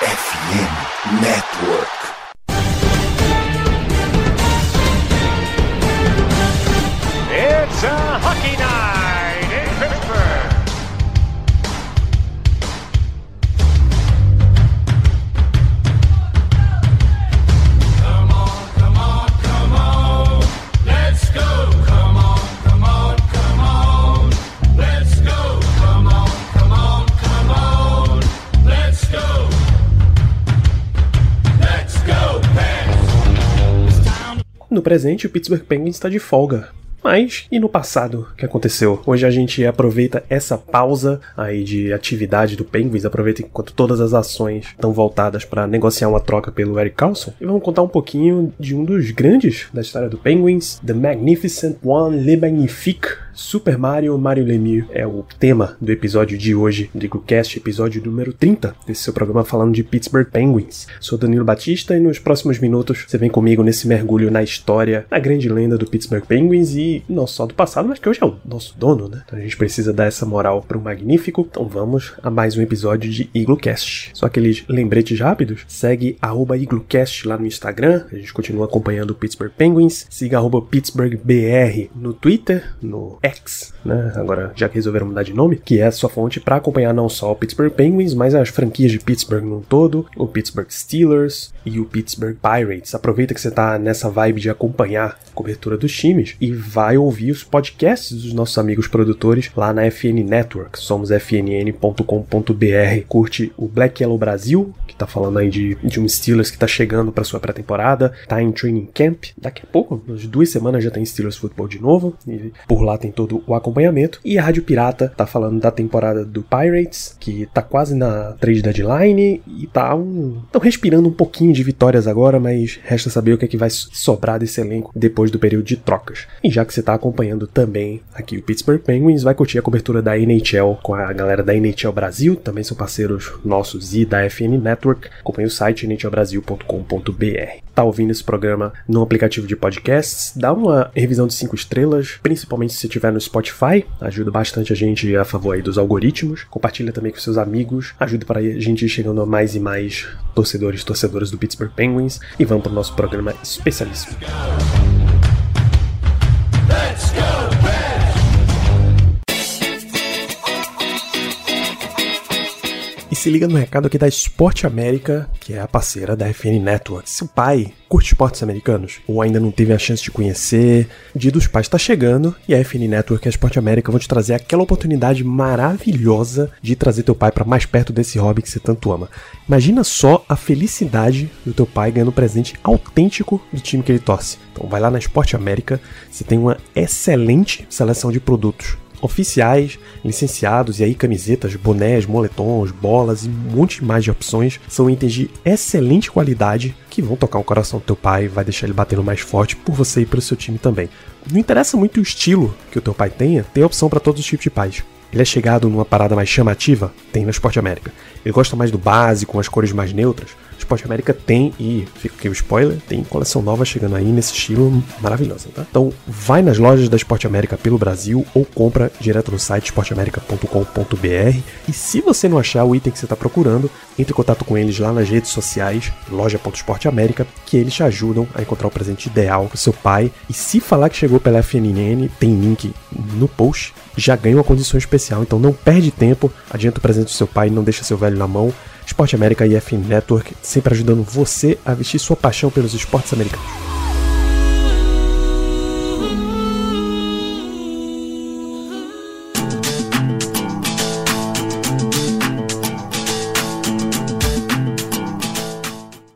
FM Network. It's a hockey night No presente, o Pittsburgh Penguins está de folga. Mas e no passado, que aconteceu? Hoje a gente aproveita essa pausa aí de atividade do Penguins, aproveita enquanto todas as ações estão voltadas para negociar uma troca pelo Eric Carlson, e vamos contar um pouquinho de um dos grandes da história do Penguins, The Magnificent One Le Magnifique, Super Mario Mario Lemieux é o tema do episódio de hoje do EagleCast, episódio número 30 desse seu programa falando de Pittsburgh Penguins. Sou Danilo Batista e nos próximos minutos você vem comigo nesse mergulho na história, na grande lenda do Pittsburgh Penguins e não só do passado, mas que hoje é o nosso dono, né? Então a gente precisa dar essa moral pro magnífico. Então vamos a mais um episódio de EagleCast. Só aqueles lembretes rápidos, segue EagleCast lá no Instagram, a gente continua acompanhando o Pittsburgh Penguins, siga PittsburghBR no Twitter, no Né? Agora, já que resolveram mudar de nome, que é a sua fonte para acompanhar não só o Pittsburgh Penguins, mas as franquias de Pittsburgh no todo, o Pittsburgh Steelers e o Pittsburgh Pirates. Aproveita que você tá nessa vibe de acompanhar a cobertura dos times e vai ouvir os podcasts dos nossos amigos produtores lá na FN Network. Somos fnn.com.br. Curte o Black Yellow Brasil, que tá falando aí de, de um Steelers que tá chegando para sua pré-temporada, tá em training camp. Daqui a pouco, umas duas semanas já tem Steelers Football de novo, e por lá tem todo o acompanhamento. E a Rádio Pirata tá falando da temporada do Pirates, que tá quase na trade deadline e tá um. Estão respirando um pouquinho de vitórias agora, mas resta saber o que é que vai sobrar desse elenco depois do período de trocas. E já que você tá acompanhando também aqui o Pittsburgh Penguins, vai curtir a cobertura da NHL com a galera da NHL Brasil, também são parceiros nossos e da FN Network. Acompanhe o site nhlbrasil.com.br. Tá ouvindo esse programa no aplicativo de podcasts? Dá uma revisão de 5 estrelas, principalmente se no Spotify, ajuda bastante a gente a favor aí dos algoritmos. Compartilha também com seus amigos, ajuda para a gente ir chegando a mais e mais torcedores e torcedoras do Pittsburgh Penguins. E vamos para o nosso programa especialíssimo. E se liga no recado aqui da Esporte América, que é a parceira da FN Network. Se o pai curte esportes americanos ou ainda não teve a chance de conhecer, o Dia dos Pais está chegando e a FN Network e a Esporte América vão te trazer aquela oportunidade maravilhosa de trazer teu pai para mais perto desse hobby que você tanto ama. Imagina só a felicidade do teu pai ganhando um presente autêntico do time que ele torce. Então vai lá na Esporte América, você tem uma excelente seleção de produtos oficiais, licenciados, e aí camisetas, bonés, moletons, bolas e um monte mais de opções. São itens de excelente qualidade que vão tocar o coração do teu pai e vai deixar ele batendo mais forte por você e pelo seu time também. Não interessa muito o estilo que o teu pai tenha, tem opção para todos os tipos de pais. Ele é chegado numa parada mais chamativa? Tem na Esporte América. Ele gosta mais do básico, com as cores mais neutras? Esporte América tem, e fica aqui o spoiler, tem coleção nova chegando aí nesse estilo maravilhosa, tá? Então vai nas lojas da Esporte América pelo Brasil ou compra direto no site esporteamerica.com.br e se você não achar o item que você está procurando, entre em contato com eles lá nas redes sociais, loja.esporteamerica, que eles te ajudam a encontrar o presente ideal para seu pai. E se falar que chegou pela FNN, tem link no post, já ganha uma condição especial, então não perde tempo, adianta o presente do seu pai não deixa seu velho na mão. Esporte América e FN Network, sempre ajudando você a vestir sua paixão pelos esportes americanos.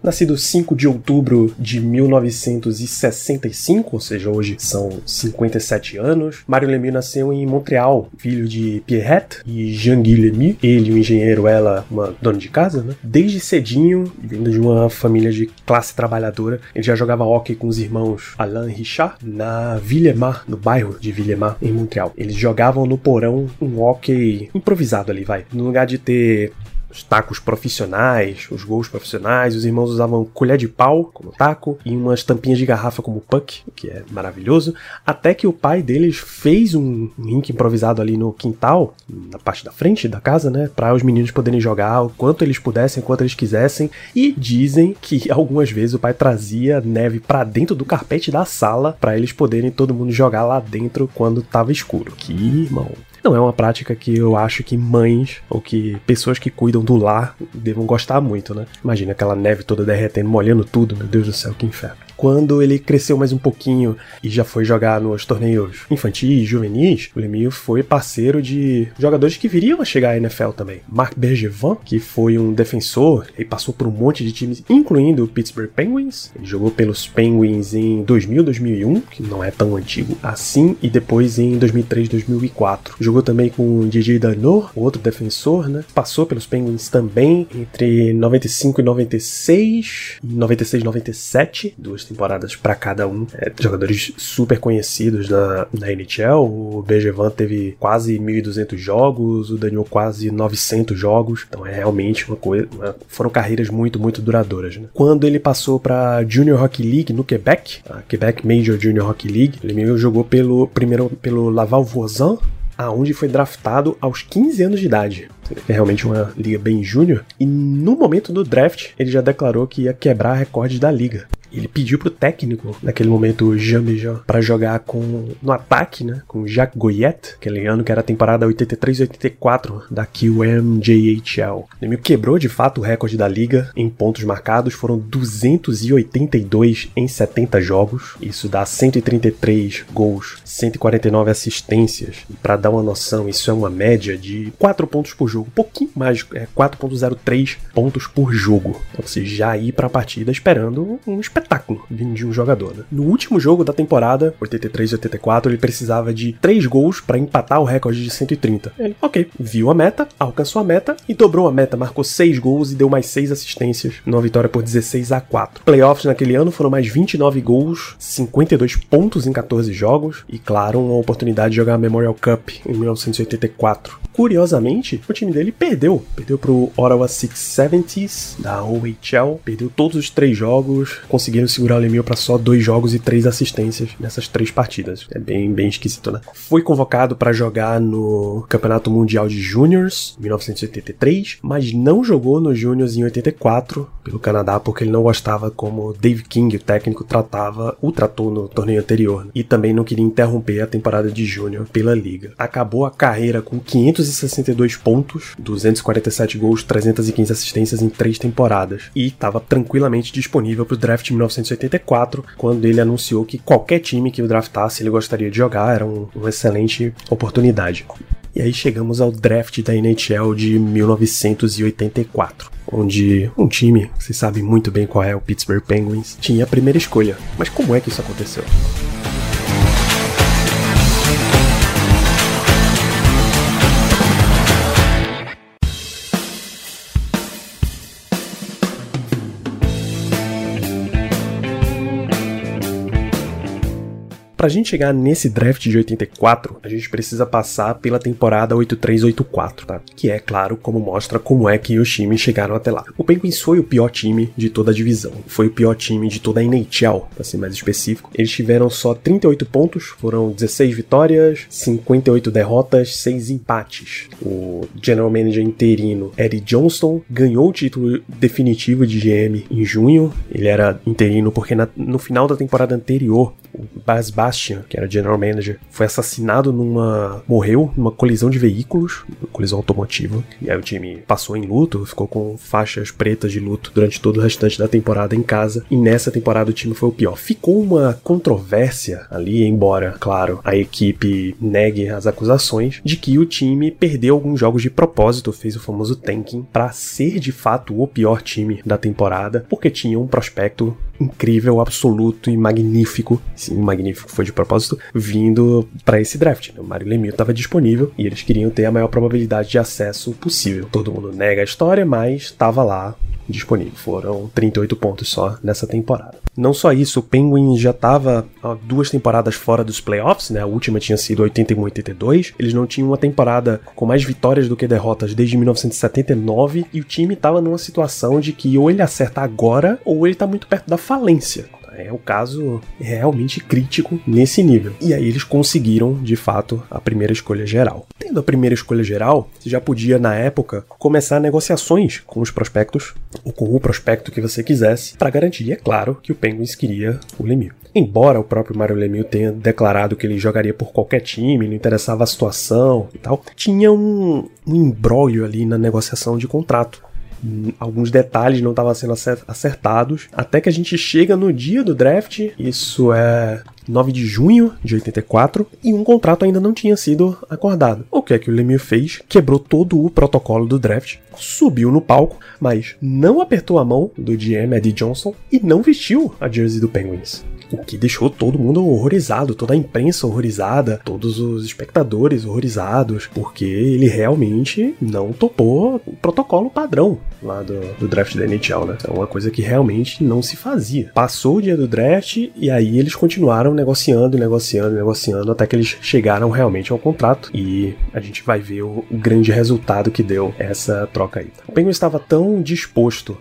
Nascido 5 de outubro de 1965, ou seja, hoje são 57 anos, Mário Lemieux nasceu em Montreal, filho de Pierrette e Jean-Guy Lemieux, ele um engenheiro, ela uma dona de casa, né? Desde cedinho, vindo de uma família de classe trabalhadora, ele já jogava hockey com os irmãos Alain Richard na Villemar, no bairro de Villemar, em Montreal. Eles jogavam no porão um hockey improvisado ali, vai. No lugar de ter os tacos profissionais, os gols profissionais. Os irmãos usavam colher de pau como taco e umas tampinhas de garrafa como puck, o que é maravilhoso. Até que o pai deles fez um rink improvisado ali no quintal, na parte da frente da casa, né, para os meninos poderem jogar o quanto eles pudessem, quanto eles quisessem. E dizem que algumas vezes o pai trazia neve para dentro do carpete da sala para eles poderem todo mundo jogar lá dentro quando tava escuro. Que irmão. Não é uma prática que eu acho que mães ou que pessoas que cuidam do lar devam gostar muito, né? Imagina aquela neve toda derretendo, molhando tudo, meu Deus do céu, que inferno quando ele cresceu mais um pouquinho e já foi jogar nos torneios infantis, juvenis, o Lemieux foi parceiro de jogadores que viriam a chegar à NFL também. Marc Bergevin, que foi um defensor e passou por um monte de times, incluindo o Pittsburgh Penguins. Ele jogou pelos Penguins em 2000, 2001, que não é tão antigo assim, e depois em 2003, 2004. Jogou também com Didier Danot, outro defensor, né? Passou pelos Penguins também entre 95 e 96, 96 e 97, duas temporadas para cada um. É, jogadores super conhecidos na, na NHL. O Bergevin teve quase 1.200 jogos, o Daniel quase 900 jogos. Então é realmente uma coisa. Uma, foram carreiras muito, muito duradouras. Né? Quando ele passou para Junior Hockey League no Quebec, a Quebec Major Junior Hockey League, ele jogou pelo primeiro pelo Laval Voisin aonde foi draftado aos 15 anos de idade. É realmente uma liga bem júnior. E no momento do draft, ele já declarou que ia quebrar recordes da liga ele pediu pro técnico, naquele momento, Jean Bejan, para jogar com no ataque, né, com Jacques Goyette, aquele ano que era a temporada 83-84 da QMJHL. Ele quebrou de fato o recorde da liga em pontos marcados, foram 282 em 70 jogos. Isso dá 133 gols, 149 assistências. E para dar uma noção, isso é uma média de 4 pontos por jogo, um pouquinho mais, é 4.03 pontos por jogo. Então você já ir para a partida esperando um espetáculo espetáculo de um jogador. Né? No último jogo da temporada, 83 e 84, ele precisava de 3 gols para empatar o recorde de 130. Ele, ok, viu a meta, alcançou a meta e dobrou a meta, marcou 6 gols e deu mais 6 assistências numa vitória por 16 a 4. Playoffs naquele ano foram mais 29 gols, 52 pontos em 14 jogos e, claro, uma oportunidade de jogar a Memorial Cup em 1984. Curiosamente, o time dele perdeu. Perdeu pro Ottawa 670s da OHL, perdeu todos os três jogos, conseguiram segurar o Lemieux para só dois jogos e três assistências nessas três partidas. É bem, bem esquisito, né? Foi convocado para jogar no Campeonato Mundial de Juniors, em 1983, mas não jogou no Juniors em 84 pelo Canadá porque ele não gostava como Dave King, o técnico, tratava, o tratou no torneio anterior. Né? E também não queria interromper a temporada de Júnior pela liga. Acabou a carreira com 562 pontos, 247 gols, 315 assistências em três temporadas e estava tranquilamente disponível para o draft 1984, quando ele anunciou que qualquer time que o draftasse ele gostaria de jogar, era um, uma excelente oportunidade. E aí chegamos ao draft da NHL de 1984, onde um time, você sabe muito bem qual é, o Pittsburgh Penguins, tinha a primeira escolha. Mas como é que isso aconteceu? Pra gente chegar nesse draft de 84, a gente precisa passar pela temporada 83-84, tá? Que é, claro, como mostra como é que os times chegaram até lá. O Penguins foi o pior time de toda a divisão. Foi o pior time de toda a NHL, pra ser mais específico. Eles tiveram só 38 pontos, foram 16 vitórias, 58 derrotas, 6 empates. O general manager interino Eddie Johnston ganhou o título definitivo de GM em junho. Ele era interino porque na, no final da temporada anterior o Bas Bastian, que era general manager, foi assassinado numa. morreu numa colisão de veículos, colisão automotiva. E aí o time passou em luto, ficou com faixas pretas de luto durante todo o restante da temporada em casa. E nessa temporada o time foi o pior. Ficou uma controvérsia ali, embora, claro, a equipe negue as acusações de que o time perdeu alguns jogos de propósito, fez o famoso tanking, para ser de fato o pior time da temporada, porque tinha um prospecto incrível, absoluto e magnífico, sim, magnífico foi de propósito, vindo para esse draft. Né? O Mario Lemieux estava disponível e eles queriam ter a maior probabilidade de acesso possível. Todo mundo nega a história, mas estava lá disponível. Foram 38 pontos só nessa temporada. Não só isso, o Penguins já estava duas temporadas fora dos playoffs, né? A última tinha sido 81-82. Eles não tinham uma temporada com mais vitórias do que derrotas desde 1979 e o time estava numa situação de que ou ele acerta agora ou ele está muito perto da falência. É o caso realmente crítico nesse nível. E aí eles conseguiram, de fato, a primeira escolha geral. Tendo a primeira escolha geral, você já podia, na época, começar negociações com os prospectos, ou com o prospecto que você quisesse, para garantir, é claro, que o Penguins queria o Lemieux. Embora o próprio Mario Lemieux tenha declarado que ele jogaria por qualquer time, não interessava a situação e tal, tinha um, um ali na negociação de contrato alguns detalhes não estavam sendo acertados, até que a gente chega no dia do draft, isso é 9 de junho de 84, e um contrato ainda não tinha sido acordado. O que é que o Lemieux fez? Quebrou todo o protocolo do draft, subiu no palco, mas não apertou a mão do GM Eddie Johnson e não vestiu a jersey do Penguins o que deixou todo mundo horrorizado, toda a imprensa horrorizada, todos os espectadores horrorizados, porque ele realmente não topou o protocolo padrão lá do, do draft da NHL, né? É uma coisa que realmente não se fazia. Passou o dia do draft e aí eles continuaram negociando, negociando, negociando até que eles chegaram realmente ao contrato e a gente vai ver o, grande resultado que deu essa troca aí. O Penguin estava tão disposto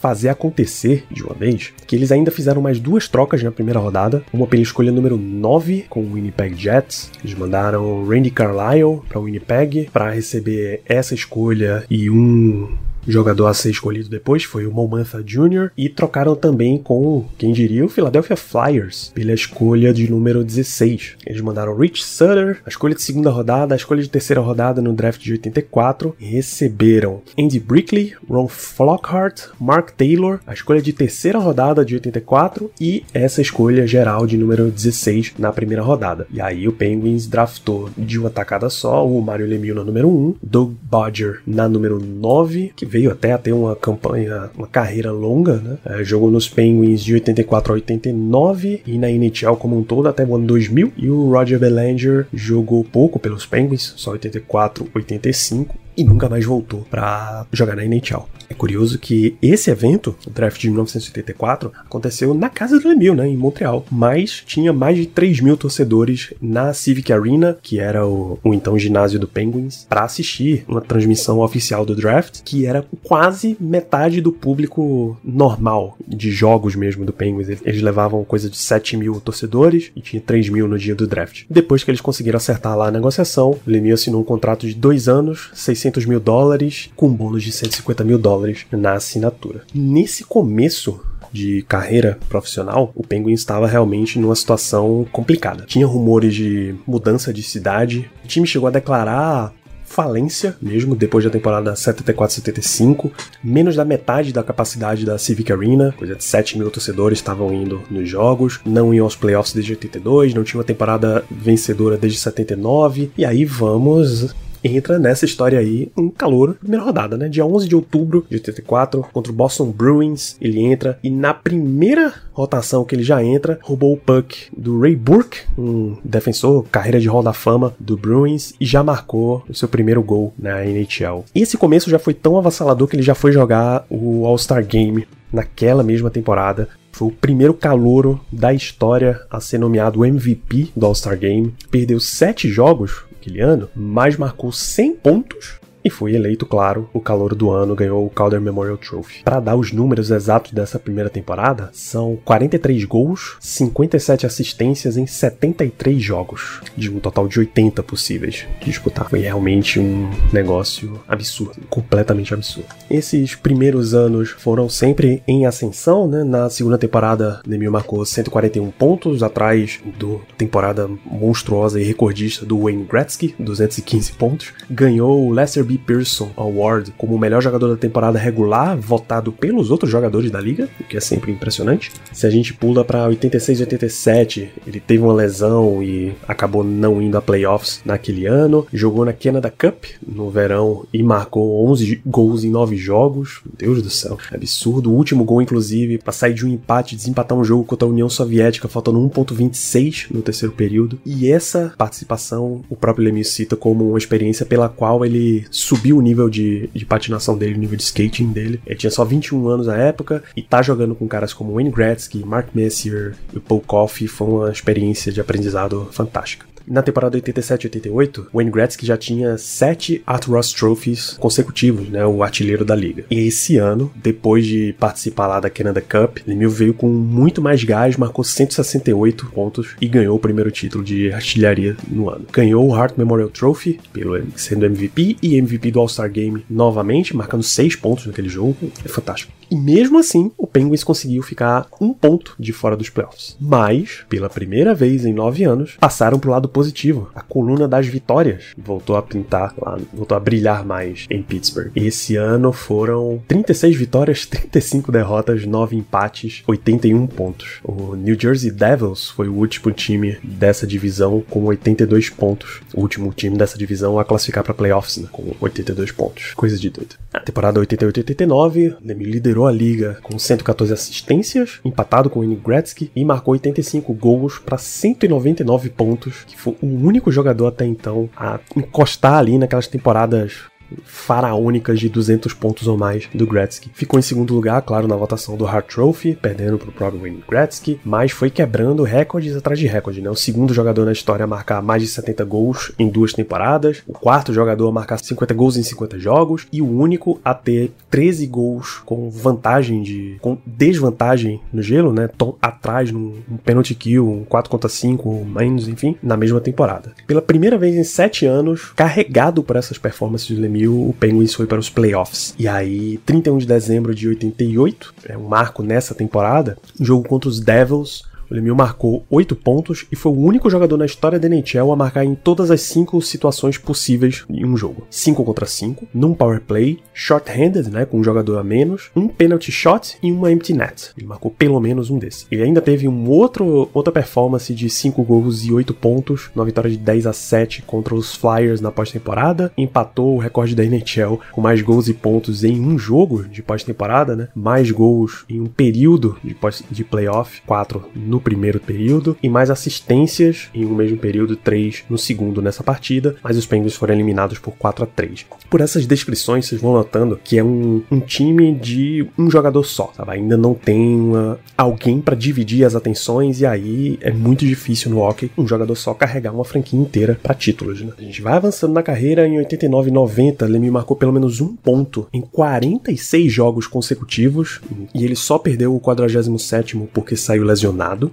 fazer acontecer de uma vez, que eles ainda fizeram mais duas trocas na primeira rodada, uma pela escolha número 9 com o Winnipeg Jets. Eles mandaram Randy Carlyle para o Winnipeg para receber essa escolha e um jogador a ser escolhido depois foi o Momantha Jr. e trocaram também com, quem diria, o Philadelphia Flyers pela escolha de número 16. Eles mandaram Rich Sutter, a escolha de segunda rodada, a escolha de terceira rodada no draft de 84 e receberam Andy Brickley, Ron Flockhart, Mark Taylor, a escolha de terceira rodada de 84 e essa escolha geral de número 16 na primeira rodada. E aí o Penguins draftou de uma tacada só o Mario Lemieux na número 1, Doug Bodger na número 9, que veio veio até a ter uma campanha, uma carreira longa, né? É, jogou nos Penguins de 84 a 89 e na NHL como um todo até o ano 2000. E o Roger Belanger jogou pouco pelos Penguins, só 84, 85 e nunca mais voltou para jogar na NHL. É curioso que esse evento, o draft de 1984, aconteceu na casa do Emil, né, em Montreal, mas tinha mais de 3 mil torcedores na Civic Arena, que era o, o então ginásio do Penguins, para assistir uma transmissão oficial do draft, que era quase metade do público normal de jogos mesmo do Penguins. Eles levavam coisa de 7 mil torcedores e tinha 3 mil no dia do draft. Depois que eles conseguiram acertar lá a negociação, Lemieux assinou um contrato de dois anos, 600 600 mil dólares, com um bônus de 150 mil dólares na assinatura. Nesse começo de carreira profissional, o Penguin estava realmente numa situação complicada. Tinha rumores de mudança de cidade, o time chegou a declarar falência mesmo depois da temporada 74-75. Menos da metade da capacidade da Civic Arena, coisa de 7 mil torcedores estavam indo nos jogos, não iam aos playoffs desde 82, não tinha uma temporada vencedora desde 79. E aí vamos entra nessa história aí um calor, primeira rodada, né? Dia 11 de outubro de 84, contra o Boston Bruins, ele entra e na primeira rotação que ele já entra, roubou o puck do Ray Burke, um defensor, carreira de Hall da Fama do Bruins, e já marcou o seu primeiro gol na NHL. Esse começo já foi tão avassalador que ele já foi jogar o All-Star Game naquela mesma temporada. Foi o primeiro calouro da história a ser nomeado MVP do All-Star Game. Perdeu sete jogos aquele ano, mas marcou 100 pontos e foi eleito, claro, o calor do ano, ganhou o Calder Memorial Trophy. Para dar os números exatos dessa primeira temporada, são 43 gols, 57 assistências em 73 jogos, de um total de 80 possíveis de disputar. Foi realmente um negócio absurdo, completamente absurdo. Esses primeiros anos foram sempre em ascensão, né? Na segunda temporada, Demir marcou 141 pontos, atrás do temporada monstruosa e recordista do Wayne Gretzky, 215 pontos. Ganhou o Lesser B. Pearson Award como o melhor jogador da temporada regular, votado pelos outros jogadores da liga, o que é sempre impressionante. Se a gente pula para 86 e 87, ele teve uma lesão e acabou não indo a playoffs naquele ano. Jogou na Canada Cup no verão e marcou 11 gols em 9 jogos. Meu Deus do céu, absurdo. O último gol, inclusive, para sair de um empate, desempatar um jogo contra a União Soviética, faltando 1,26 no terceiro período. E essa participação, o próprio Lemieux cita como uma experiência pela qual ele subiu o nível de, de patinação dele, o nível de skating dele. Ele tinha só 21 anos na época e tá jogando com caras como Wayne Gretzky, Mark Messier e Paul Coffey foi uma experiência de aprendizado fantástica. Na temporada 87-88, Wayne Gretzky já tinha sete Art Ross Trophies consecutivos, né, o artilheiro da liga. E esse ano, depois de participar lá da Canada Cup, Lemieux veio com muito mais gás, marcou 168 pontos e ganhou o primeiro título de artilharia no ano. Ganhou o Hart Memorial Trophy, pelo sendo MVP e MVP do All-Star Game novamente, marcando 6 pontos naquele jogo. É fantástico. E mesmo assim, o Penguins conseguiu ficar um ponto de fora dos playoffs. Mas, pela primeira vez em nove anos, passaram pro lado positivo. A coluna das vitórias voltou a pintar lá, voltou a brilhar mais em Pittsburgh. Esse ano foram 36 vitórias, 35 derrotas, 9 empates, 81 pontos. O New Jersey Devils foi o último time dessa divisão com 82 pontos. O último time dessa divisão a classificar para playoffs, né, com 82 pontos. Coisa de doido. Na temporada 88-89, Demi liderou a liga com 114 assistências, empatado com o Gretzky e marcou 85 gols para 199 pontos, que foi o único jogador até então a encostar ali naquelas temporadas faraônicas de 200 pontos ou mais do Gretzky. Ficou em segundo lugar, claro, na votação do Hart Trophy, perdendo para o próprio Wayne Gretzky, mas foi quebrando recordes atrás de recorde, né? O segundo jogador na história a marcar mais de 70 gols em duas temporadas, o quarto jogador a marcar 50 gols em 50 jogos e o único a ter 13 gols com vantagem de com desvantagem no gelo, né? Tom atrás num um penalty kill, um 4 contra 5, menos, enfim, na mesma temporada. Pela primeira vez em 7 anos, carregado por essas performances de Lemieux 2000, o Penguins foi para os playoffs. E aí, 31 de dezembro de 88, é um marco nessa temporada, jogo contra os Devils, o Lemieux marcou 8 pontos e foi o único jogador na história da NHL a marcar em todas as 5 situações possíveis em um jogo. 5 contra 5, num power play, short-handed, né, com um jogador a menos, um penalty shot e uma empty net. Ele marcou pelo menos um desses. Ele ainda teve um outro, outra performance de 5 gols e 8 pontos, numa vitória de 10 a 7 contra os Flyers na pós-temporada. Empatou o recorde da NHL com mais gols e pontos em um jogo de pós-temporada, né? Mais gols em um período de, pós, de playoff, 4 no no primeiro período e mais assistências em um mesmo período, três no segundo nessa partida, mas os Penguins foram eliminados por 4 a 3. Por essas descrições, vocês vão notando que é um, um time de um jogador só? Ainda não tem uma, alguém para dividir as atenções e aí é muito difícil no hockey um jogador só carregar uma franquia inteira para títulos, né? A gente vai avançando na carreira em 89 e 90, Lemieux marcou pelo menos um ponto em 46 jogos consecutivos e ele só perdeu o 47º porque saiu lesionado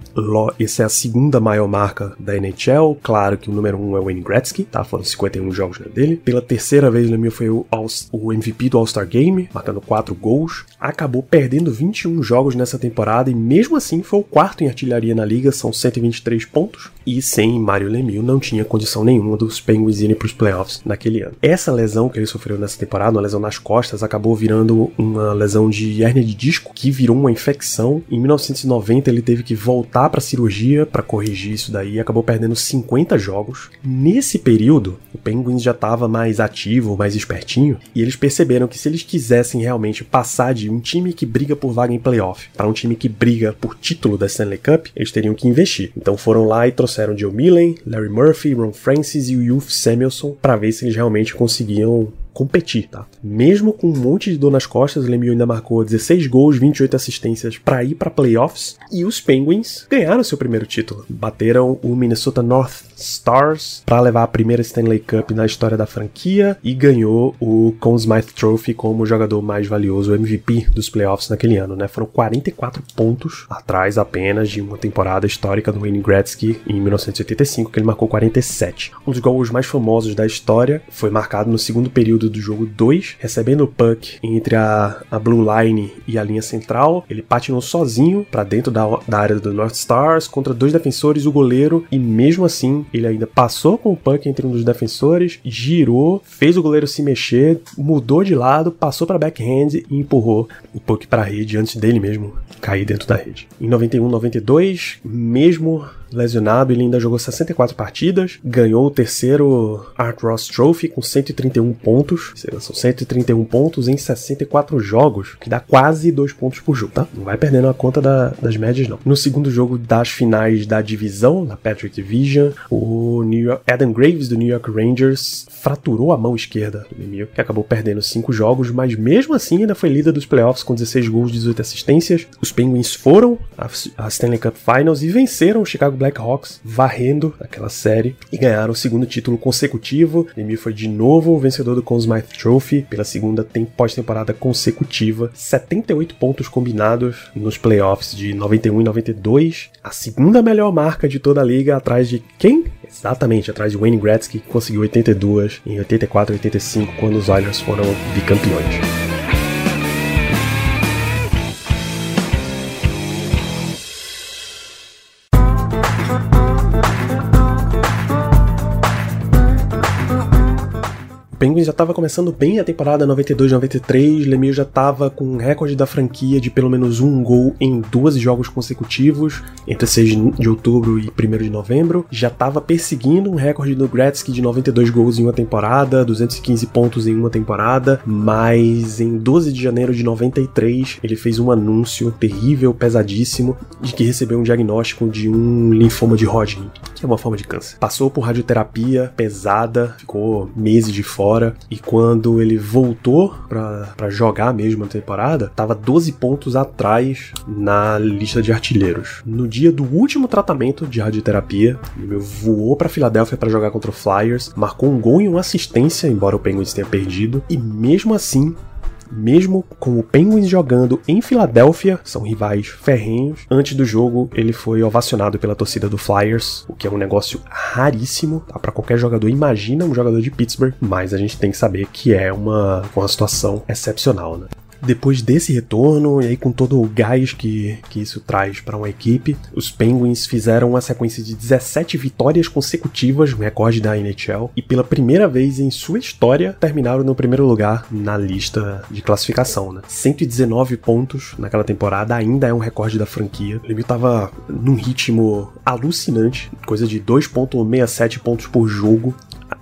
essa é a segunda maior marca da NHL. Claro que o número 1 um é o Wayne Gretzky, tá? Foram 51 jogos dele. Pela terceira vez, Lemieux foi o, o MVP do All-Star Game, marcando 4 gols. Acabou perdendo 21 jogos nessa temporada e mesmo assim foi o quarto em artilharia na liga, são 123 pontos. E sem Mario Lemieux não tinha condição nenhuma dos Penguins irem para os playoffs naquele ano. Essa lesão que ele sofreu nessa temporada, uma lesão nas costas, acabou virando uma lesão de hérnia de disco que virou uma infecção. Em 1990 ele teve que voltar voltar para cirurgia para corrigir isso daí acabou perdendo 50 jogos. Nesse período, o Penguins já estava mais ativo, mais espertinho, e eles perceberam que se eles quisessem realmente passar de um time que briga por vaga em playoff para um time que briga por título da Stanley Cup, eles teriam que investir. Então foram lá e trouxeram Joe Millen, Larry Murphy, Ron Francis e o Youth Samuelson para ver se eles realmente conseguiam competir, tá? Mesmo com um monte de dor nas costas, o Lemieux ainda marcou 16 gols, 28 assistências para ir para playoffs e os Penguins ganharam seu primeiro título. Bateram o Minnesota North Stars para levar a primeira Stanley Cup na história da franquia e ganhou o Conn Smythe Trophy como jogador mais valioso, MVP dos playoffs naquele ano, né? Foram 44 pontos atrás apenas de uma temporada histórica do Wayne Gretzky em 1985, que ele marcou 47. Um dos gols mais famosos da história foi marcado no segundo período do jogo 2, recebendo o puck entre a, a blue line e a linha central. Ele patinou sozinho para dentro da, da área do North Stars contra dois defensores, o goleiro, e mesmo assim ele ainda passou com o puck entre um dos defensores, girou, fez o goleiro se mexer, mudou de lado, passou para backhand e empurrou o puck para a rede antes dele mesmo cair dentro da rede. Em 91, 92, mesmo lesionado, ele ainda jogou 64 partidas, ganhou o terceiro Art Ross Trophy com 131 pontos, são 131 pontos em 64 jogos, que dá quase 2 pontos por jogo, tá? Não vai perdendo a conta da, das médias, não. No segundo jogo das finais da divisão, na Patrick Division, o New York, Adam Graves do New York Rangers fraturou a mão esquerda do Lemieux, que acabou perdendo 5 jogos, mas mesmo assim ainda foi líder dos playoffs com 16 gols, 18 assistências. Os Penguins foram à Stanley Cup Finals e venceram o Chicago Blackhawks, varrendo aquela série e ganharam o segundo título consecutivo. Lemieux foi de novo o vencedor do Conn Smythe Trophy pela segunda pós-temporada consecutiva, 78 pontos combinados nos playoffs de 91 e 92, a segunda melhor marca de toda a liga, atrás de quem? Exatamente, atrás de Wayne Gretzky, que conseguiu 82 em 84 e 85, quando os Oilers foram bicampeões. Penguins já estava começando bem a temporada 92-93, Lemieux já estava com um recorde da franquia de pelo menos um gol em 12 jogos consecutivos, entre 6 de outubro e 1 de novembro. Já estava perseguindo um recorde do Gretzky de 92 gols em uma temporada, 215 pontos em uma temporada, mas em 12 de janeiro de 93 ele fez um anúncio terrível, pesadíssimo, de que recebeu um diagnóstico de um linfoma de Hodgkin, que é uma forma de câncer. Passou por radioterapia pesada, ficou meses de fora fora. E quando ele voltou para jogar mesmo a temporada, tava 12 pontos atrás na lista de artilheiros. No dia do último tratamento de radioterapia, voou para Filadélfia para jogar contra o Flyers, marcou um gol e uma assistência, embora o Penguins tenha perdido, e mesmo assim mesmo com o Penguins jogando em Filadélfia, são rivais ferrenhos, antes do jogo ele foi ovacionado pela torcida do Flyers, o que é um negócio raríssimo tá? para qualquer jogador. Imagina um jogador de Pittsburgh, mas a gente tem que saber que é uma, uma situação excepcional, né? Depois desse retorno, e aí com todo o gás que, que isso traz para uma equipe, os Penguins fizeram uma sequência de 17 vitórias consecutivas, um recorde da NHL, e pela primeira vez em sua história terminaram no primeiro lugar na lista de classificação. Né? 119 pontos naquela temporada ainda é um recorde da franquia. O Lemieux estava num ritmo alucinante, coisa de 2,67 pontos por jogo,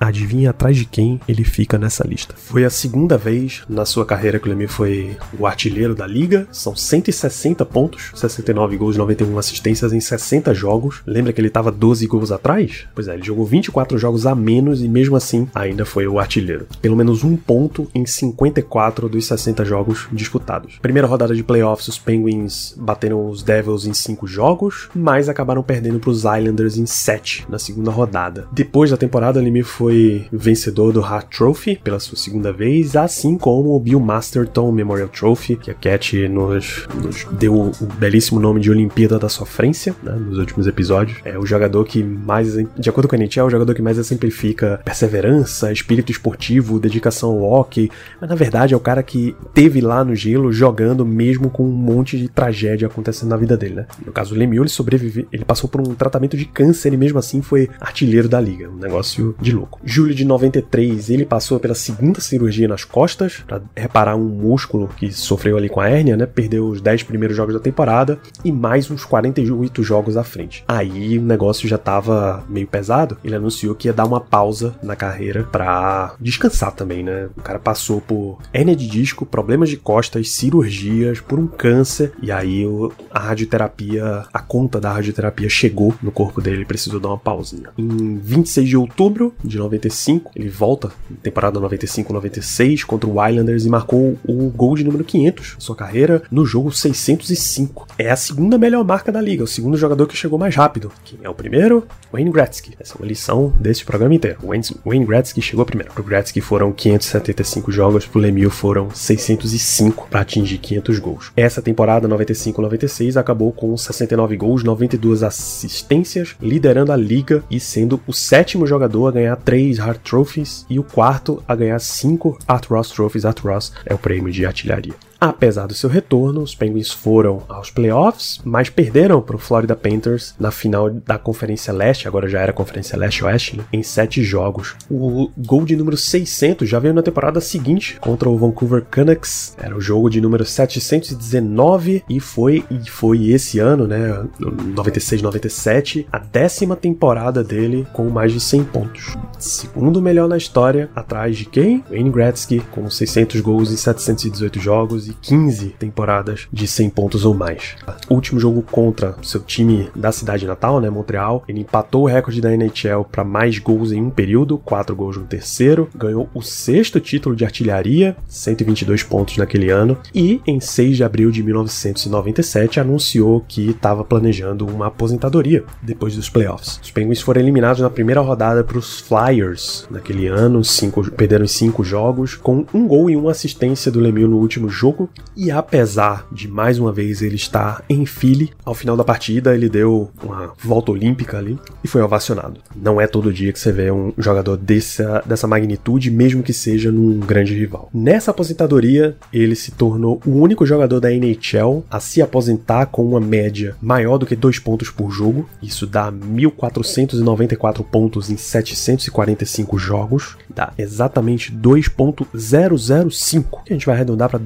Adivinha atrás de quem ele fica nessa lista? Foi a segunda vez na sua carreira que o Lemieux foi o artilheiro da liga. São 160 pontos, 69 gols, 91 assistências em 60 jogos. Lembra que ele estava 12 gols atrás? Pois é, ele jogou 24 jogos a menos e mesmo assim ainda foi o artilheiro. Pelo menos um ponto em 54 dos 60 jogos disputados. Primeira rodada de playoffs, os Penguins bateram os Devils em 5 jogos, mas acabaram perdendo para os Islanders em 7 na segunda rodada. Depois da temporada, o Lemieux foi vencedor do Hart Trophy pela sua segunda vez, assim como o Bill Masterton Memorial Trophy, que a Cat nos, nos deu o belíssimo nome de Olimpíada da Sofrência, né, nos últimos episódios. É o jogador que mais, de acordo com a NHL, é o jogador que mais exemplifica perseverança, espírito esportivo, dedicação ao hockey, mas na verdade é o cara que teve lá no gelo jogando mesmo com um monte de tragédia acontecendo na vida dele, né? No caso, o Lemieux, ele sobreviveu, ele passou por um tratamento de câncer e mesmo assim foi artilheiro da liga, um negócio de louco. Julho de 93, ele passou pela segunda cirurgia nas costas para reparar um músculo que sofreu ali com a hérnia, né? Perdeu os 10 primeiros jogos da temporada e mais uns 48 jogos à frente. Aí o negócio já tava meio pesado. Ele anunciou que ia dar uma pausa na carreira para descansar também, né? O cara passou por hérnia de disco, problemas de costas, cirurgias, por um câncer e aí a radioterapia, a conta da radioterapia chegou no corpo dele, precisou dar uma pausinha. Em 26 de outubro de 95. Ele volta temporada 95-96 contra o Islanders e marcou o gol de número 500 sua carreira no jogo 605. É a segunda melhor marca da liga, o segundo jogador que chegou mais rápido. Quem é o primeiro? Wayne Gretzky. Essa é uma lição desse programa inteiro. Wayne, Wayne Gretzky chegou primeiro. Pro Gretzky foram 575 jogos, pro Lemieux foram 605 para atingir 500 gols. Essa temporada 95-96 acabou com 69 gols, 92 assistências, liderando a liga e sendo o sétimo jogador a ganhar três Hart Trophies e o quarto a ganhar cinco Art Ross Trophies. Art Ross é o prêmio de artilharia. Apesar do seu retorno, os Penguins foram aos playoffs, mas perderam para o Florida Panthers na final da Conferência Leste, agora já era Conferência Leste-Oeste, em sete jogos. O gol de número 600 já veio na temporada seguinte contra o Vancouver Canucks. Era o jogo de número 719 e foi e foi esse ano, né, 96-97, a décima temporada dele com mais de 100 pontos. Segundo melhor na história, atrás de quem? Wayne Gretzky com 600 gols em 718 jogos e 15 temporadas de 100 pontos ou mais. Último jogo contra seu time da cidade natal, né, Montreal, ele empatou o recorde da NHL para mais gols em um período, 4 gols no terceiro, ganhou o sexto título de artilharia, 122 pontos naquele ano, e em 6 de abril de 1997 anunciou que estava planejando uma aposentadoria depois dos playoffs. Os Penguins foram eliminados na primeira rodada para os Flyers naquele ano, cinco, perderam cinco jogos, com um gol e uma assistência do Lemieux no último jogo, e apesar de mais uma vez ele estar em Philly, ao final da partida ele deu uma volta olímpica ali e foi ovacionado. Não é todo dia que você vê um jogador dessa, dessa magnitude, mesmo que seja num grande rival. Nessa aposentadoria, ele se tornou o único jogador da NHL a se aposentar com uma média maior do que dois pontos por jogo. Isso dá 1.494 pontos em 745 jogos. Dá exatamente 2.005, que a gente vai arredondar para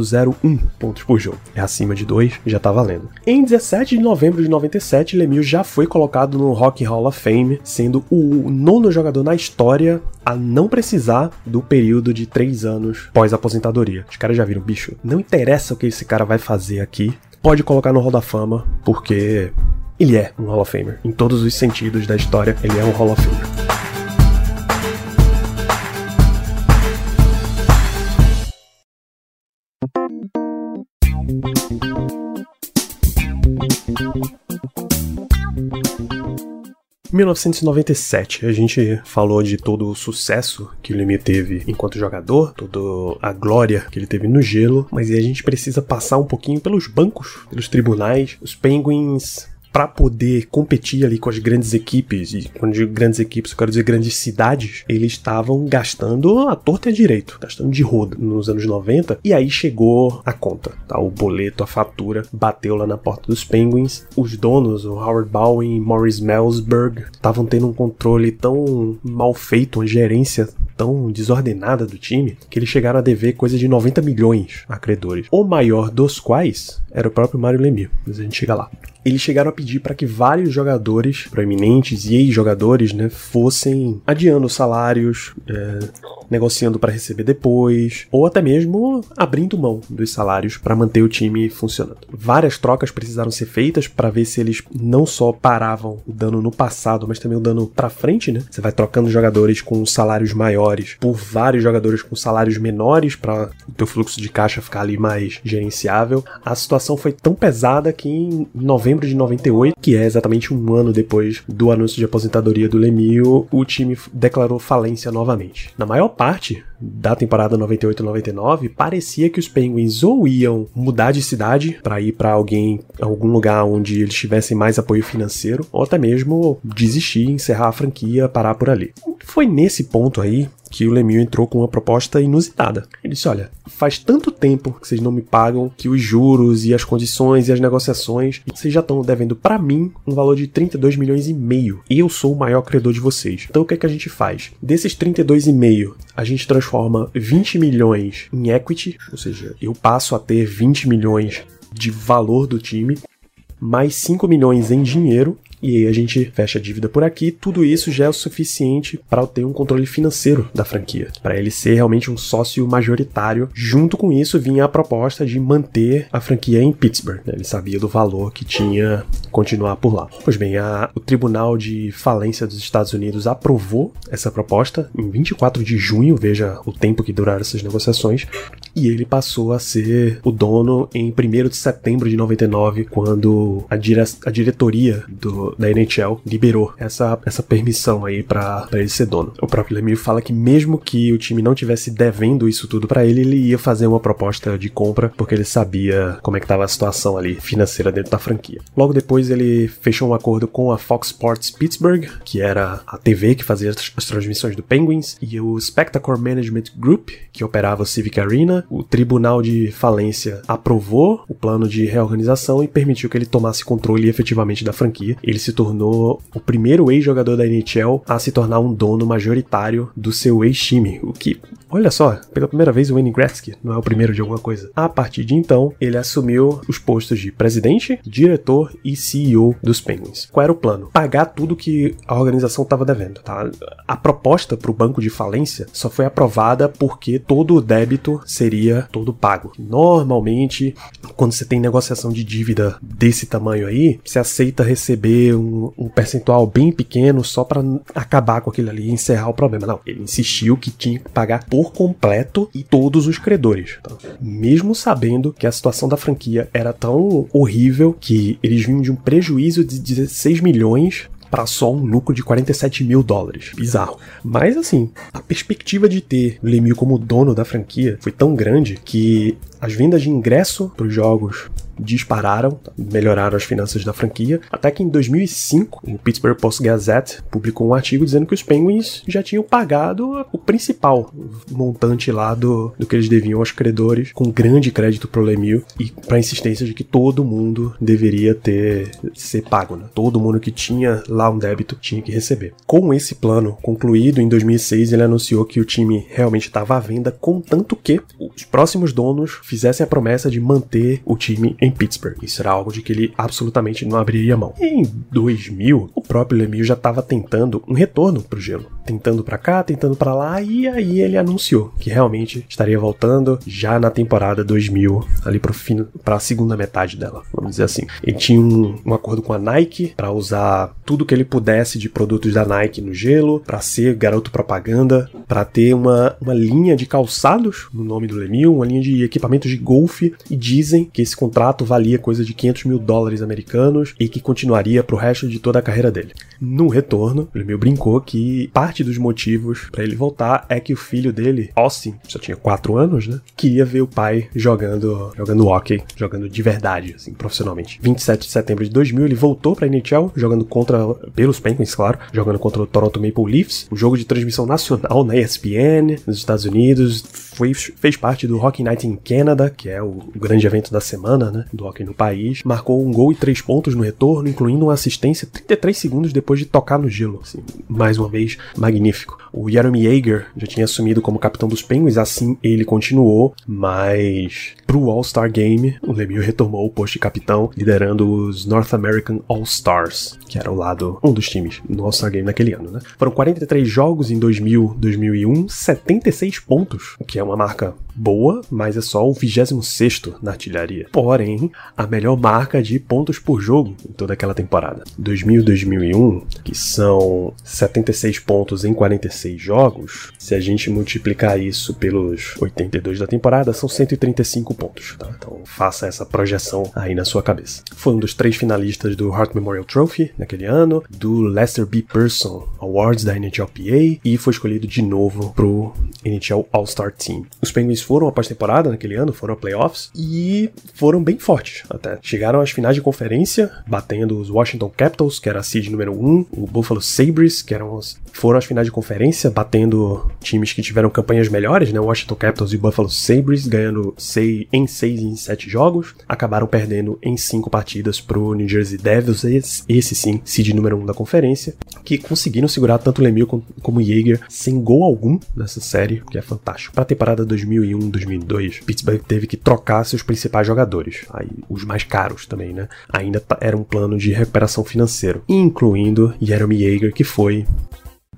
2.01 pontos por jogo. É acima de 2, já tá valendo. Em 17 de novembro de 97, Lemieux já foi colocado no Rock Hall of Fame, sendo o nono jogador na história a não precisar do período de 3 anos pós-aposentadoria. Os caras já viram, bicho, não interessa o que esse cara vai fazer aqui, pode colocar no Hall da Fama, porque ele é um Hall of Famer. Em todos os sentidos da história, ele é um Hall of Famer. 1997, a gente falou de todo o sucesso que o Lemieux teve enquanto jogador, toda a glória que ele teve no gelo, mas a gente precisa passar um pouquinho pelos bancos, pelos tribunais. Os Penguins para poder competir ali com as grandes equipes, e quando digo grandes equipes, eu quero dizer grandes cidades, eles estavam gastando a torta e a direito, gastando de roda nos anos 90, e aí chegou a conta, tá? O boleto, a fatura, bateu lá na porta dos Penguins. Os donos, o Howard Bowen e Morris Melsberg, estavam tendo um controle tão mal feito, uma gerência tão desordenada do time, que eles chegaram a dever coisa de 90 milhões a credores. O maior dos quais era o próprio Mario Lemieux, mas a gente chega lá eles chegaram a pedir para que vários jogadores proeminentes e ex-jogadores né, fossem adiando salários, é, negociando para receber depois, ou até mesmo abrindo mão dos salários para manter o time funcionando. Várias trocas precisaram ser feitas para ver se eles não só paravam o dano no passado, mas também o dano para frente, né? Você vai trocando jogadores com salários maiores por vários jogadores com salários menores para o teu fluxo de caixa ficar ali mais gerenciável. A situação foi tão pesada que em novembro de 98, que é exatamente um ano depois do anúncio de aposentadoria do Lemieux, o time declarou falência novamente. Na maior parte da temporada 98-99, parecia que os Penguins ou iam mudar de cidade para ir para alguém, algum lugar onde eles tivessem mais apoio financeiro, ou até mesmo desistir, encerrar a franquia, parar por ali. Foi nesse ponto aí que o Lemieux entrou com uma proposta inusitada. Ele disse: Olha, faz tanto tempo que vocês não me pagam que os juros e as condições e as negociações, vocês já estão devendo para mim um valor de 32 milhões e meio. E eu sou o maior credor de vocês. Então o que é que a gente faz? Desses 32,5, a gente transforma 20 milhões em equity, ou seja, eu passo a ter 20 milhões de valor do time, mais 5 milhões em dinheiro e a gente fecha a dívida por aqui. Tudo isso já é o suficiente para ter um controle financeiro da franquia, para ele ser realmente um sócio majoritário. Junto com isso vinha a proposta de manter a franquia em Pittsburgh. Né? Ele sabia do valor que tinha continuar por lá. Pois bem, a, o Tribunal de Falência dos Estados Unidos aprovou essa proposta em 24 de junho, veja o tempo que duraram essas negociações, e ele passou a ser o dono em 1 de setembro de 99, quando a, dire a diretoria do, da NHL liberou essa, essa permissão aí para ele ser dono. O próprio Lemieux fala que mesmo que o time não tivesse devendo isso tudo para ele, ele ia fazer uma proposta de compra porque ele sabia como é que estava a situação ali financeira dentro da franquia. Logo depois ele fechou um acordo com a Fox Sports Pittsburgh, que era a TV que fazia as transmissões do Penguins, e o Spectacor Management Group, que operava o Civic Arena, o Tribunal de Falência aprovou o plano de reorganização e permitiu que ele tomasse controle efetivamente da franquia. Ele se tornou o primeiro ex-jogador da NHL a se tornar um dono majoritário do seu ex-time, o que, olha só, pela primeira vez o Wayne Gretzky não é o primeiro de alguma coisa. A partir de então, ele assumiu os postos de presidente, diretor e CEO dos Penguins. Qual era o plano? Pagar tudo que a organização estava devendo, tá? A proposta para o banco de falência só foi aprovada porque todo o débito seria todo pago. Normalmente, quando você tem negociação de dívida desse tamanho aí, você aceita receber um, um percentual bem pequeno só para acabar com aquilo ali e encerrar o problema. Não, ele insistiu que tinha que pagar por completo e todos os credores. Tá? Mesmo sabendo que a situação da franquia era tão horrível que eles vinham de um prejuízo de 16 milhões para só um lucro de 47 mil dólares. Bizarro. Mas assim, a perspectiva de ter Lemieux como dono da franquia foi tão grande que as vendas de ingresso para os jogos dispararam, melhoraram as finanças da franquia, até que em 2005 o Pittsburgh Post-Gazette publicou um artigo dizendo que os Penguins já tinham pagado o principal montante lá do, do que eles deviam aos credores, com grande crédito pro Lemieux e para insistência de que todo mundo deveria ter ser pago, né? Todo mundo que tinha lá um débito tinha que receber. Com esse plano concluído em 2006, ele anunciou que o time realmente estava à venda, contanto que os próximos donos fizessem a promessa de manter o time em Pittsburgh. Isso era algo de que ele absolutamente não abriria mão. Em 2000, o próprio Lemieux já estava tentando um retorno para o gelo, tentando para cá, tentando para lá, e aí ele anunciou que realmente estaria voltando já na temporada 2000, ali para fim, para a segunda metade dela, vamos dizer assim. Ele tinha um, um acordo com a Nike para usar tudo que ele pudesse de produtos da Nike no gelo, para ser garoto propaganda, para ter uma, uma linha de calçados no nome do Lemieux, uma linha de de golfe, e dizem que esse contrato valia coisa de 500 mil dólares americanos e que continuaria pro resto de toda a carreira dele. No retorno, Lemieux brincou que parte dos motivos para ele voltar é que o filho dele, Austin, só tinha 4 anos, né? Queria ver o pai jogando, jogando hockey, jogando de verdade, assim, profissionalmente. 27 de setembro de 2000, ele voltou pra NHL, jogando contra, pelos Penguins, claro, jogando contra o Toronto Maple Leafs, o jogo de transmissão nacional na ESPN, nos Estados Unidos, foi, fez parte do Hockey Night in Canada, que é o, o grande evento da semana, né? do hockey no país, marcou um gol e três pontos no retorno, incluindo uma assistência 33 segundos depois de tocar no gelo. Assim, mais uma vez, magnífico. O Jeremy Yeager já tinha assumido como capitão dos Penguins, assim ele continuou, mas pro All-Star Game, o Lemieux retomou o posto de capitão, liderando os North American All-Stars, que era o lado, um dos times no All-Star Game naquele ano, né? Foram 43 jogos em 2000, 2001, 76 pontos, o que é uma marca boa, mas é só o 26 na artilharia. Porém, a melhor marca de pontos por jogo em toda aquela temporada. 2000-2001, que são 76 pontos em 46 jogos, se a gente multiplicar isso pelos 82 da temporada, são 135 pontos. Tá? Então faça essa projeção aí na sua cabeça. Foi um dos três finalistas do Hart Memorial Trophy naquele ano, do Lester B. Person Awards da NHLPA e foi escolhido de novo pro NHL All-Star Team. Os Penguins foram à pós-temporada naquele ano, foram a playoffs e foram bem fortes até. Chegaram às finais de conferência, batendo os Washington Capitals, que era a seed número 1, o Buffalo Sabres, que eram os, foram às finais de conferência, batendo times que tiveram campanhas melhores, né? Washington Capitals e Buffalo Sabres, ganhando sei, em 6 e em 7 jogos, acabaram perdendo em 5 partidas pro New Jersey Devils, esse, esse sim, seed número 1 da conferência, que conseguiram segurar tanto Lemieux como Jaeger sem gol algum nessa série, que é fantástico. Para a temporada 2001-2002, Pittsburgh teve que trocar seus principais jogadores, aí os mais caros também, né? Ainda era um plano de recuperação financeiro, incluindo Jeremy Jaeger, que foi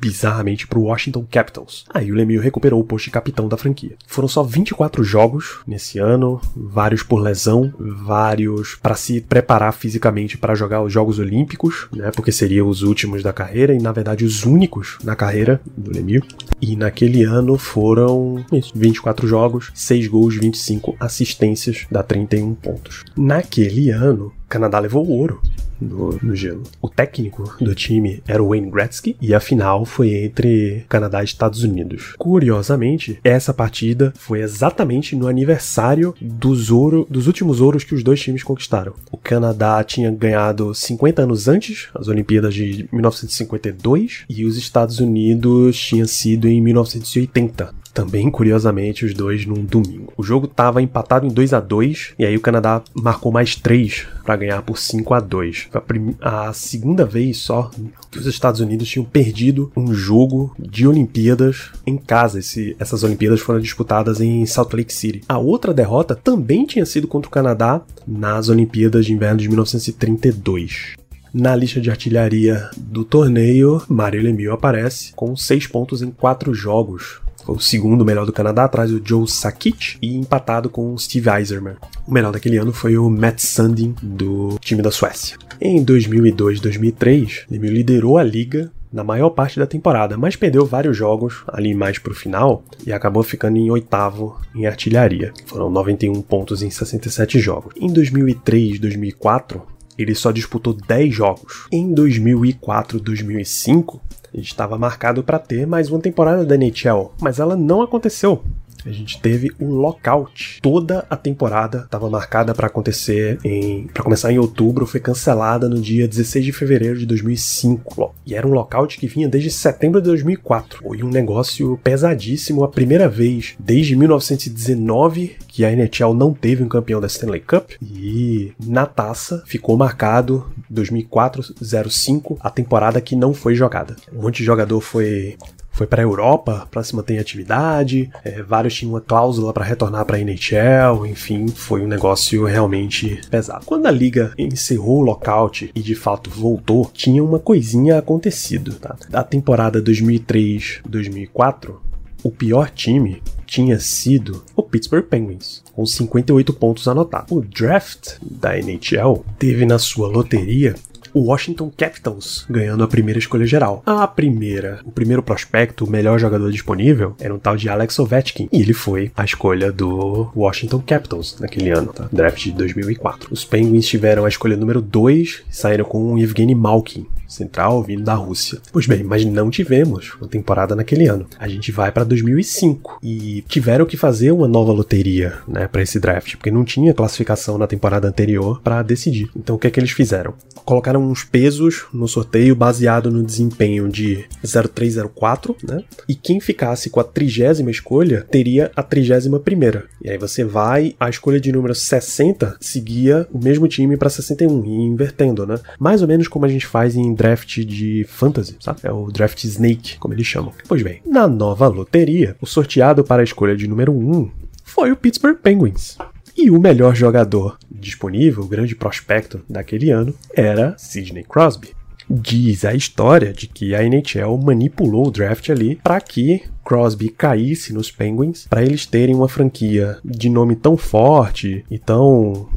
bizarramente para o Washington Capitals. Aí o Lemieux recuperou o posto de capitão da franquia. Foram só 24 jogos nesse ano, vários por lesão, vários para se preparar fisicamente para jogar os Jogos Olímpicos, né, porque seriam os últimos da carreira e na verdade os únicos na carreira do Lemieux. E naquele ano foram isso, 24 jogos, 6 gols, 25 assistências, dá 31 pontos. Naquele ano, Canadá levou ouro no, gelo. O técnico do time era o Wayne Gretzky e a final foi entre Canadá e Estados Unidos. Curiosamente, essa partida foi exatamente no aniversário dos, ouro, dos últimos ouros que os dois times conquistaram. O Canadá tinha ganhado 50 anos antes, as Olimpíadas de 1952, e os Estados Unidos tinha sido em 1980 Também, curiosamente, os dois num domingo. O jogo estava empatado em 2 a 2 e aí o Canadá marcou mais 3 para ganhar por 5 a 2 Foi a, prim... a segunda vez só que os Estados Unidos tinham perdido um jogo de Olimpíadas em casa. Esse... essas Olimpíadas foram disputadas em Salt Lake City. A outra derrota também tinha sido contra o Canadá nas Olimpíadas de Inverno de 1932. Na lista de artilharia do torneio, Mario Lemieux aparece com 6 pontos em 4 jogos. O segundo melhor do Canadá, atrás do Joe Sakic e empatado com o Steve Eiserman. O melhor daquele ano foi o Matt Sundin do time da Suécia. Em 2002-2003, Lemieux liderou a liga na maior parte da temporada, mas perdeu vários jogos ali mais pro final e acabou ficando em oitavo em artilharia. Foram 91 pontos em 67 jogos. Em 2003-2004, ele só disputou 10 jogos. Em 2004-2005, estava marcado para ter mais uma temporada da NHL, mas ela não aconteceu. A gente teve um lockout. Toda a temporada estava marcada para acontecer em para começar em outubro, foi cancelada no dia 16 de fevereiro de 2005. E era um lockout que vinha desde setembro de 2004. Foi um negócio pesadíssimo, a primeira vez desde 1919 que a NHL não teve um campeão da Stanley Cup e na taça ficou marcado 2004-05, a temporada que não foi jogada. Um monte de jogador foi foi para a Europa para se manter em atividade. É, vários tinham uma cláusula para retornar para a NHL. Enfim, foi um negócio realmente pesado. Quando a liga encerrou o lockout e de fato voltou, tinha uma coisinha acontecido. Tá? Da temporada 2003-2004, o pior time tinha sido o Pittsburgh Penguins, com 58 pontos anotados. O draft da NHL teve na sua loteria o Washington Capitals ganhando a primeira escolha geral. A primeira, o primeiro prospecto, o melhor jogador disponível, era um tal de Alex Ovechkin, e ele foi a escolha do Washington Capitals naquele ano, tá? Draft de 2004. Os Penguins tiveram a escolha número 2 e saíram com o Evgeny Malkin, central vindo da Rússia. Pois bem, mas não tivemos uma temporada naquele ano. A gente vai para 2005 e tiveram que fazer uma nova loteria, né, para esse draft, porque não tinha classificação na temporada anterior para decidir. Então o que é que eles fizeram? Colocaram uns pesos no sorteio baseado no desempenho de 0304, né? E quem ficasse com a trigésima escolha teria a trigésima primeira. E aí você vai, a escolha de número 60 seguia o mesmo time para 61 e invertendo, né? Mais ou menos como a gente faz em draft de fantasy, sabe? É o draft snake, como eles chamam. Pois bem, na nova loteria, o sorteado para a escolha de número 1 foi o Pittsburgh Penguins. E o melhor jogador disponível, o grande prospecto daquele ano, era Sidney Crosby. Diz a história de que a NHL manipulou o draft ali para que Crosby caísse nos Penguins, para eles terem uma franquia de nome tão forte e tão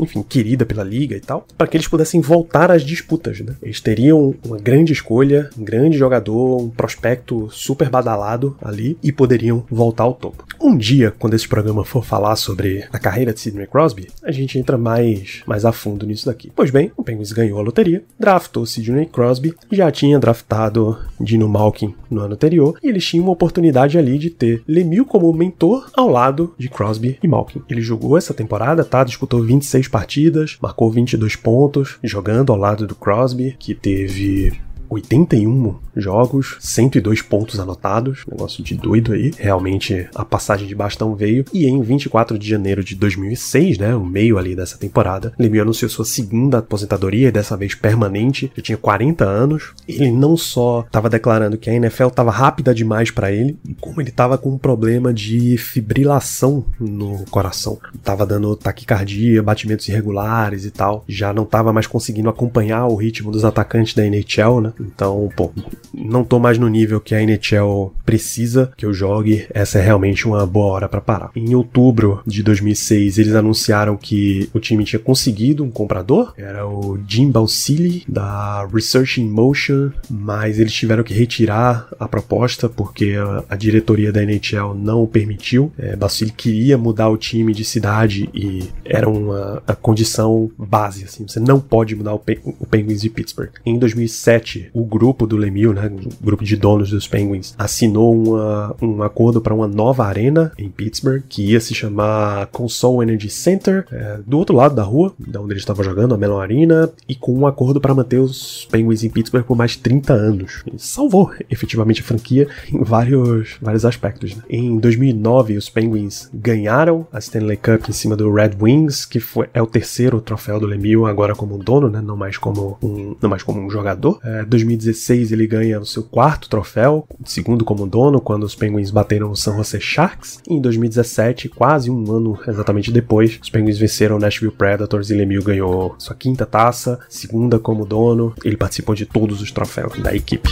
enfim, querida pela liga e tal, para que eles pudessem voltar às disputas, né? Eles teriam uma grande escolha, um grande jogador, um prospecto super badalado ali e poderiam voltar ao topo. Um dia, quando esse programa for falar sobre a carreira de Sidney Crosby, a gente entra mais, mais a fundo nisso daqui. Pois bem, o Penguins ganhou a loteria, draftou Sidney Crosby, já tinha draftado Dino Malkin no ano anterior, e eles tinham uma oportunidade ali de ter Lemieux como mentor ao lado de Crosby e Malkin. Ele jogou essa temporada, tá? Disputou 26 partidas, marcou 22 pontos, jogando ao lado do Crosby, que teve 81 jogos, 102 pontos anotados, negócio de doido aí. Realmente a passagem de bastão veio. E em 24 de janeiro de 2006, né, o meio ali dessa temporada, Lemieux anunciou sua segunda aposentadoria, dessa vez permanente. Já tinha 40 anos. Ele não só estava declarando que a NFL estava rápida demais para ele, como ele estava com um problema de fibrilação no coração. Tava dando taquicardia, batimentos irregulares e tal. Já não estava mais conseguindo acompanhar o ritmo dos atacantes da NHL, né? Então, pô, não tô mais no nível que a NHL precisa que eu jogue. Essa é realmente uma boa hora para parar. Em outubro de 2006, eles anunciaram que o time tinha conseguido um comprador. Era o Jim Balsillie da Research in Motion, mas eles tiveram que retirar a proposta porque a, diretoria da NHL não o permitiu. É, Balsillie queria mudar o time de cidade e era uma condição base, assim, você não pode mudar o, Pe o Penguins de Pittsburgh. Em 2007, o grupo do Lemieux, né, o grupo de donos dos Penguins, assinou uma, um acordo para uma nova arena em Pittsburgh, que ia se chamar Console Energy Center, é, do outro lado da rua, da onde eles estavam jogando, a Mellon Arena, e com um acordo para manter os Penguins em Pittsburgh por mais de 30 anos. E salvou efetivamente a franquia em vários, vários aspectos. Né? Em 2009, os Penguins ganharam a Stanley Cup em cima do Red Wings, que foi, é o terceiro troféu do Lemieux, agora como dono, né? não mais como um, não mais como um jogador. É, 2016 ele ganha o seu quarto troféu, segundo como dono, quando os Penguins bateram o San Jose Sharks. E em 2017, quase um ano exatamente depois, os Penguins venceram o Nashville Predators e Lemieux ganhou sua quinta taça, segunda como dono. Ele participou de todos os troféus da equipe.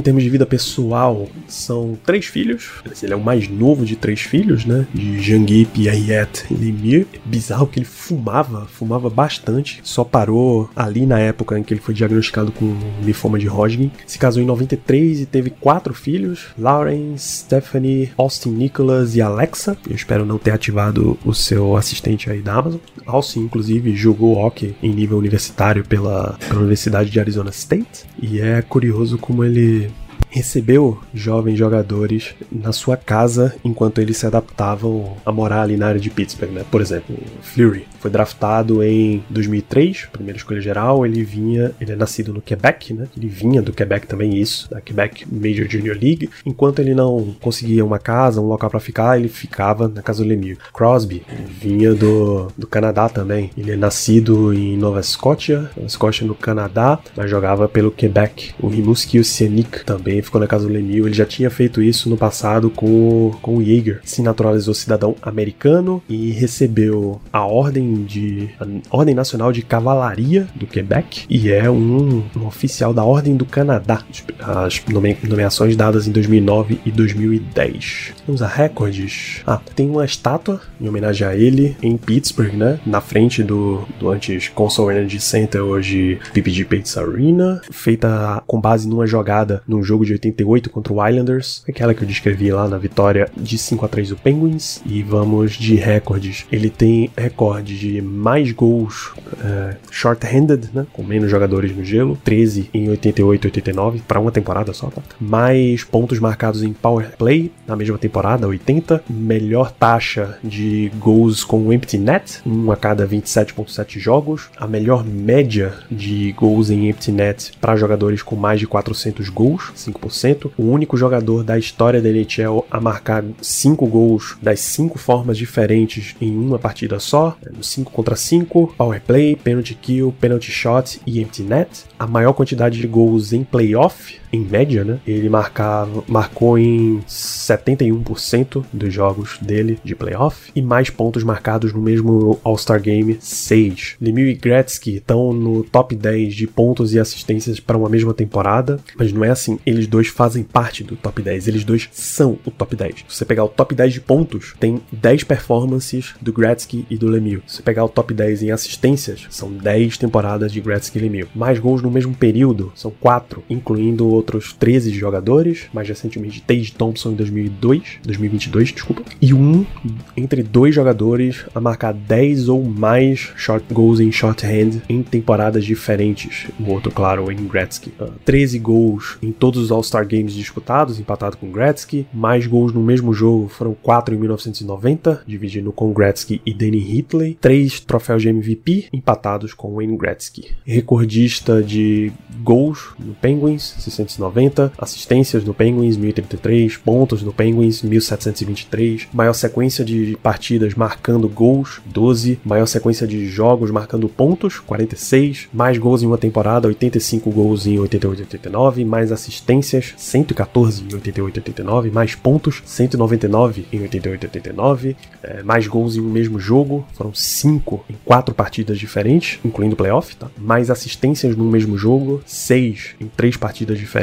Em termos de vida pessoal, são três filhos. Ele é o mais novo de três filhos, né? De Jean-Guy, Pierrette e Lemire. Bizarro que ele fumava, fumava bastante. Só parou ali na época em que ele foi diagnosticado com linfoma de Hodgkin. Se casou em 93 e teve quatro filhos: Lauren, Stephanie, Austin Nicholas e Alexa. Eu espero não ter ativado o seu assistente aí da Amazon. Austin, inclusive, jogou hockey em nível universitário pela, pela Universidade de Arizona State. E é curioso como ele recebeu jovens jogadores na sua casa enquanto eles se adaptavam a morar ali na área de Pittsburgh, né? Por exemplo, Fleury foi draftado em 2003, primeira escolha geral, ele vinha, ele é nascido no Quebec, né? Ele vinha do Quebec também isso, da Quebec Major Junior League. Enquanto ele não conseguia uma casa, um local para ficar, ele ficava na casa do Lemieux. Crosby vinha do, do Canadá também. Ele é nascido em Nova Escócia, Nova Escócia no Canadá, mas jogava pelo Quebec. O Rimouski Oceanic também ficou na casa do Lemieux. Ele já tinha feito isso no passado com, com o Jaeger. Se naturalizou cidadão americano e recebeu a ordem de a Ordem Nacional de Cavalaria do Quebec e é um, um oficial da Ordem do Canadá. As nome, nomeações dadas em 2009 e 2010. Vamos a recordes. Ah, tem uma estátua em homenagem a ele em Pittsburgh, né? Na frente do, do antes Console Energy Center, hoje PPG Paints Arena, feita com base numa jogada num jogo de 88 contra o Islanders, aquela que eu descrevi lá na vitória de 5 a 3 do Penguins. E vamos de recordes. Ele tem recorde de mais gols uh, short-handed, né, com menos jogadores no gelo, 13 em 88 e 89, para uma temporada só, tá? Mais pontos marcados em power play na mesma temporada, 80. Melhor taxa de gols com empty net, 1 a cada 27.7 jogos. A melhor média de gols em empty net para jogadores com mais de 400 gols, 5%. O único jogador da história da NHL a marcar 5 gols das 5 formas diferentes em uma partida só, no 5 contra 5, power play, penalty kill, penalty shot e empty net. A maior quantidade de gols em playoff em média, né? Ele marcava, marcou em 71% dos jogos dele de playoff e mais pontos marcados no mesmo All-Star Game, 6. Lemieux e Gretzky estão no top 10 de pontos e assistências para uma mesma temporada, mas não é assim, eles dois fazem parte do top 10, eles dois são o top 10. Se você pegar o top 10 de pontos, tem 10 performances do Gretzky e do Lemieux. Se você pegar o top 10 em assistências, são 10 temporadas de Gretzky e Lemieux. Mais gols no mesmo período, são 4, incluindo outros 13 jogadores, mais recentemente Tage Thompson em 2002, 2022, desculpa, e um entre dois jogadores a marcar 10 ou mais short goals em shorthand em temporadas diferentes. O outro, claro, em Gretzky. Uh, 13 gols em todos os All-Star Games disputados, empatado com Gretzky. Mais gols no mesmo jogo foram 4 em 1990, dividindo com Gretzky e Danny Hitley. 3 troféus de MVP, empatados com Wayne Gretzky. Recordista de gols no Penguins, 690, assistências no Penguins, 1033, pontos no Penguins, 1723, maior sequência de partidas marcando gols, 12, maior sequência de jogos marcando pontos, 46, mais gols em uma temporada, 85 gols em 88 89, mais assistências, 114 em 88 89, mais pontos, 199 em 88 89, é, mais gols em um mesmo jogo, foram 5 em 4 partidas diferentes, incluindo playoff, tá? mais assistências no mesmo jogo, 6 em 3 partidas diferentes,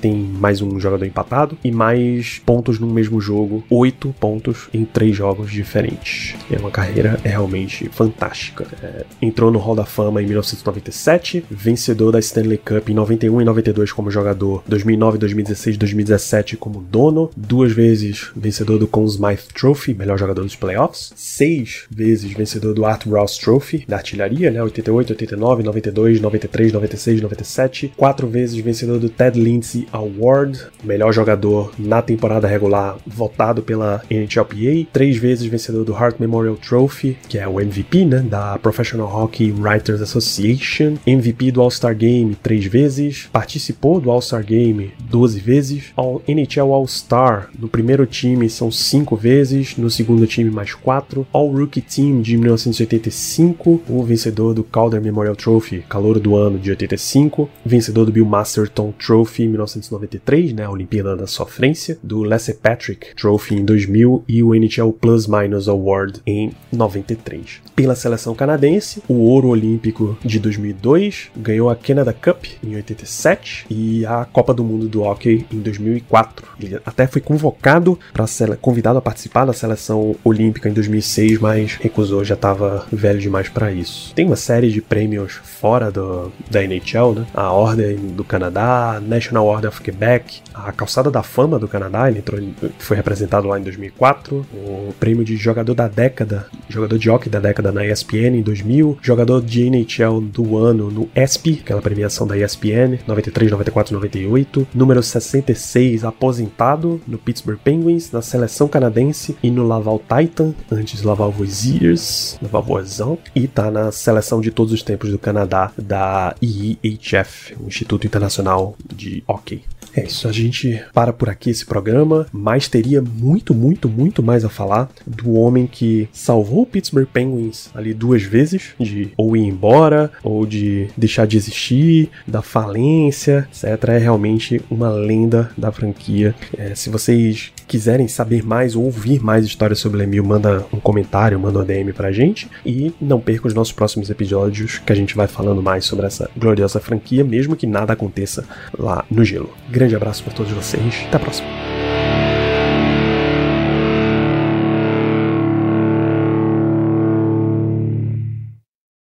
tem mais um jogador empatado, e mais pontos no mesmo jogo, 8 pontos em 3 jogos diferentes. É uma carreira realmente fantástica. É, entrou no Hall da Fama em 1997, vencedor da Stanley Cup em 91 e 92 como jogador, 2009 2009, 2016, 2017 como dono, duas vezes vencedor do Conn Smythe Trophy, melhor jogador dos playoffs, seis vezes vencedor do Art Rouse Trophy, da artilharia, né, 88, 89, 92, 93, 96, 97, quatro vezes vencedor do Ted Lindsay Award, melhor jogador na temporada regular, votado pela NHLPA, três vezes vencedor do Hart Memorial Trophy, que é o MVP, né, da Professional Hockey Writers Association, MVP do All-Star Game três vezes, participou do All-Star Game 12 vezes, All NHL All-Star no primeiro time são cinco vezes, no segundo time mais quatro, All-Rookie Team de 1985, o vencedor do Calder Memorial Trophy, calor do ano de 85, vencedor do Bill Masterton Trophy em 1993, né, a Olimpíada da Sofrência, do Leslie Patrick Trophy em 2000 e o NHL Plus Minus Award em 93. Pela seleção canadense, o ouro olímpico de 2002 ganhou a Canada Cup em 87 e a Copa do Mundo do Hockey em 2004. Ele até foi convocado para convidado a participar da seleção olímpica em 2006, mas recusou, já estava velho demais para isso. Tem uma série de prêmios fora do, da NHL, né? A Ordem do Canadá, National Order of Quebec, a Calçada da Fama do Canadá, ele entrou, foi representado lá em 2004, o prêmio de jogador da década, jogador de hockey da década na ESPN em 2000, jogador de NHL do ano no ESPY, aquela premiação da ESPN, 93, 94, 98, número 66 aposentado no Pittsburgh Penguins, na seleção canadense e no Laval Titan, antes Laval Voisiers, Laval Voisin, e tá na seleção de todos os tempos do Canadá da IIHF, Instituto Internacional de Hockey. É isso, a gente para por aqui esse programa, mas teria muito, muito, muito mais a falar do homem que salvou o Pittsburgh Penguins ali duas vezes, de ou ir embora, ou de deixar de existir, da falência, etc. É realmente uma lenda da franquia. É, se vocês quiserem saber mais ou ouvir mais histórias sobre o Lemieux, manda um comentário, manda um DM pra gente. E não perca os nossos próximos episódios, que a gente vai falando mais sobre essa gloriosa franquia, mesmo que nada aconteça lá no gelo grande abraço para todos vocês. Até a próxima.